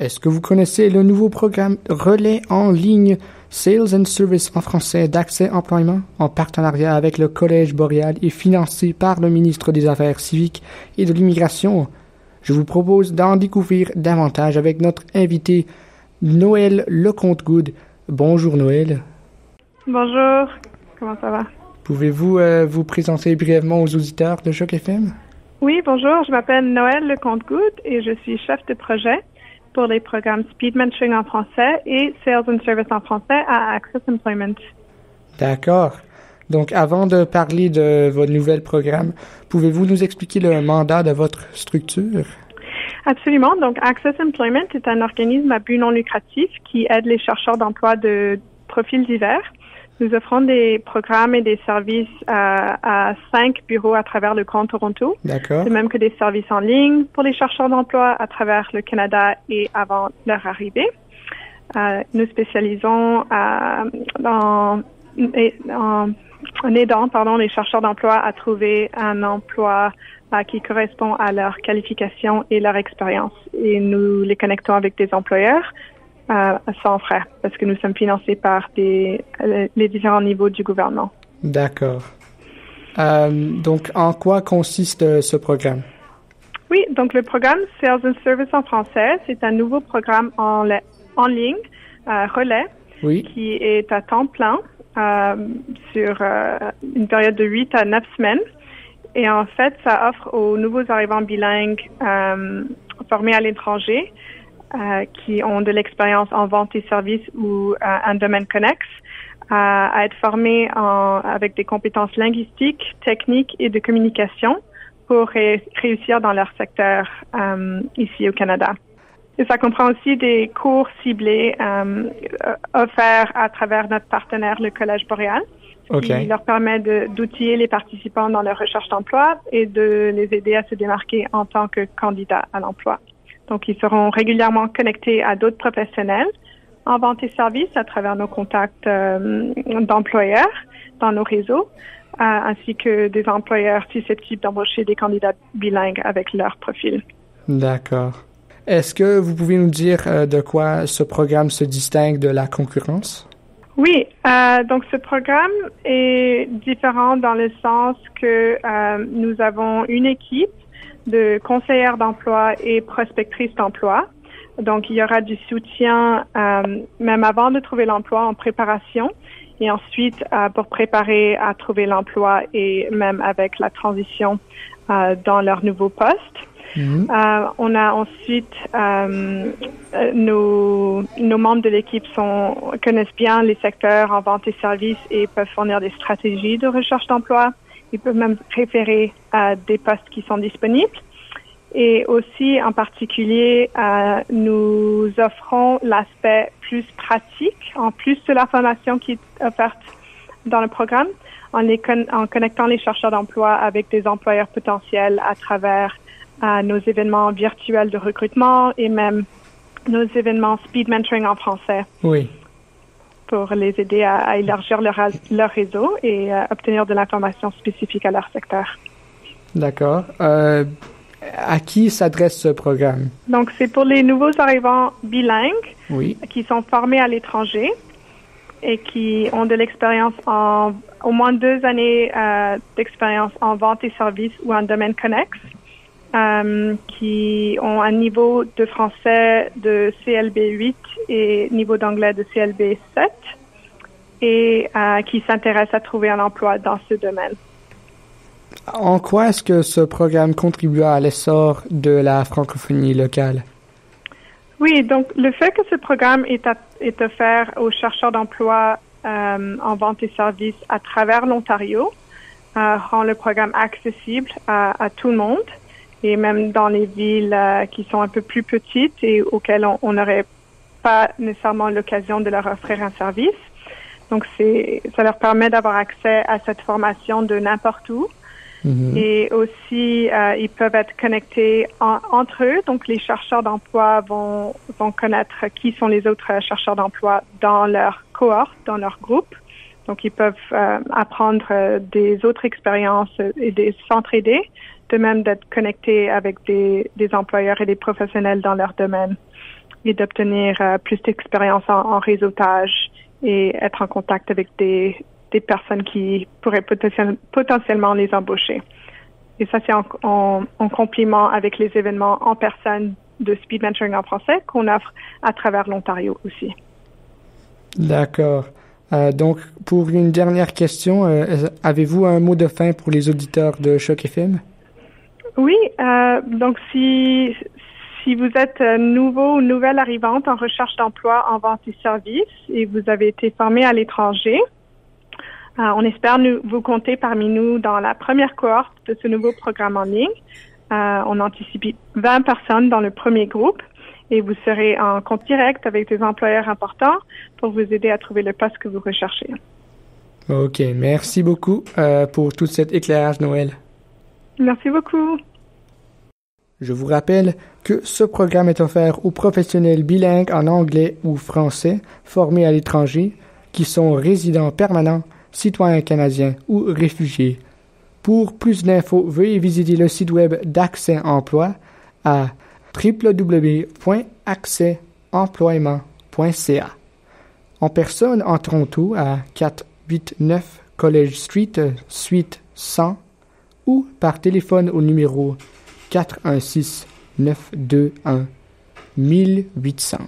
Est-ce que vous connaissez le nouveau programme Relais en ligne Sales and Service en français d'accès employement en partenariat avec le Collège boréal et financé par le ministre des Affaires civiques et de l'immigration? Je vous propose d'en découvrir davantage avec notre invité Noël Lecomte-Good. Bonjour Noël. Bonjour, comment ça va? Pouvez-vous euh, vous présenter brièvement aux auditeurs de Choc FM? Oui, bonjour, je m'appelle Noël Lecomte-Good et je suis chef de projet pour les programmes Speed Mentoring en français et Sales and Service en français à Access Employment. D'accord. Donc, avant de parler de votre nouvel programme, pouvez-vous nous expliquer le mandat de votre structure? Absolument. Donc, Access Employment est un organisme à but non lucratif qui aide les chercheurs d'emploi de profils divers nous offrons des programmes et des services à, à cinq bureaux à travers le Grand Toronto. D'accord. De même que des services en ligne pour les chercheurs d'emploi à travers le Canada et avant leur arrivée. Euh, nous spécialisons euh, dans, en, en, aidant pardon, les chercheurs d'emploi à trouver un emploi euh, qui correspond à leur qualification et leur expérience. Et nous les connectons avec des employeurs à, sans frais parce que nous sommes financés par des, les différents niveaux du gouvernement. D'accord. Euh, donc, en quoi consiste euh, ce programme? Oui, donc le programme Sales and Service en français, c'est un nouveau programme en, en ligne, euh, relais, oui. qui est à temps plein euh, sur euh, une période de 8 à 9 semaines. Et en fait, ça offre aux nouveaux arrivants bilingues euh, formés à l'étranger euh, qui ont de l'expérience en vente et services ou euh, un domaine connexe à, à être formés en, avec des compétences linguistiques, techniques et de communication pour ré réussir dans leur secteur euh, ici au Canada. Et ça comprend aussi des cours ciblés euh, offerts à travers notre partenaire, le Collège boréal, okay. qui leur permet d'outiller les participants dans leur recherche d'emploi et de les aider à se démarquer en tant que candidat à l'emploi. Donc, ils seront régulièrement connectés à d'autres professionnels en vente et services à travers nos contacts euh, d'employeurs dans nos réseaux, euh, ainsi que des employeurs susceptibles d'embaucher des candidats bilingues avec leur profil. D'accord. Est-ce que vous pouvez nous dire euh, de quoi ce programme se distingue de la concurrence? Oui, donc ce programme est différent dans le sens que nous avons une équipe de conseillères d'emploi et prospectrices d'emploi. Donc, il y aura du soutien euh, même avant de trouver l'emploi en préparation et ensuite euh, pour préparer à trouver l'emploi et même avec la transition euh, dans leur nouveau poste. -hmm. on a ensuite nos, nos membres de l'équipe sont connaissent bien les secteurs en vente et services et peuvent fournir des stratégies de recherche d'emploi. Ils peuvent même référer à des postes qui sont disponibles. Et aussi, en particulier, euh, nous offrons l'aspect plus pratique, en plus de la formation qui est offerte dans le programme, en, en connectant les chercheurs d'emploi avec des employeurs potentiels à travers euh, nos événements virtuels de recrutement et même nos événements speed mentoring en français. Oui pour les aider à, à élargir leur, leur, réseau et euh, obtenir de l'information spécifique à leur secteur. D'accord. Euh, à qui s'adresse ce programme? Donc, c'est pour les nouveaux arrivants bilingues oui. qui sont formés à l'étranger et qui ont de l'expérience en au moins deux années euh, d'expérience en vente et services ou en domaine connexe. Euh, qui ont un niveau de français de CLB 8 et niveau d'anglais de CLB 7 et euh, qui s'intéressent à trouver un emploi dans ce domaine. En quoi est-ce que ce programme contribua à l'essor de la francophonie locale? Oui, donc le fait que ce programme est, à, est offert aux chercheurs d'emploi euh, en vente et services à travers l'Ontario euh, rend le programme accessible à, à tout le monde et même dans les villes euh, qui sont un peu plus petites et auxquelles on n'aurait pas nécessairement l'occasion de leur offrir un service. Donc, c'est, ça leur permet d'avoir accès à cette formation de n'importe où. Mm-hmm. Et aussi, euh, ils peuvent être connectés en, entre eux. Donc, les chercheurs d'emploi vont, vont connaître qui sont les autres chercheurs d'emploi dans leur cohorte, dans leur groupe. Donc, ils peuvent euh, apprendre euh, des autres expériences et des s'entraider de même d'être connectés avec des, des, employeurs et des professionnels dans leur domaine. et d'obtenir plus d'expérience en, réseautage et être en contact avec des, des personnes qui pourraient potentiellement les embaucher. Et ça, c'est en, en, complément avec les événements en personne de speed mentoring en français qu'on offre à travers l'Ontario aussi. D'accord. Euh, donc, pour une dernière question, euh, avez-vous un mot de fin pour les auditeurs de Choc FM? Oui, euh, donc si, si vous êtes nouveau ou nouvelle arrivante en recherche d'emploi en vente et services et vous avez été formé à l'étranger, on espère nous, vous compter parmi nous dans la première cohorte de ce nouveau programme en ligne. on anticipe 20 personnes dans le premier groupe et vous serez en compte direct avec des employeurs importants pour vous aider à trouver le poste que vous recherchez. OK. Merci beaucoup euh, pour tout cet éclairage, Noël. Merci beaucoup. Je vous rappelle que ce programme est offert aux professionnels bilingues en anglais ou français formés à l'étranger qui sont résidents permanents, citoyens canadiens ou réfugiés. Pour plus d'infos, veuillez visiter le site web d'Accès Emploi à www.accèsemploiement.ca. En personne en Toronto à 489 College Street, suite 100 ou par téléphone au numéro 416 921 1800.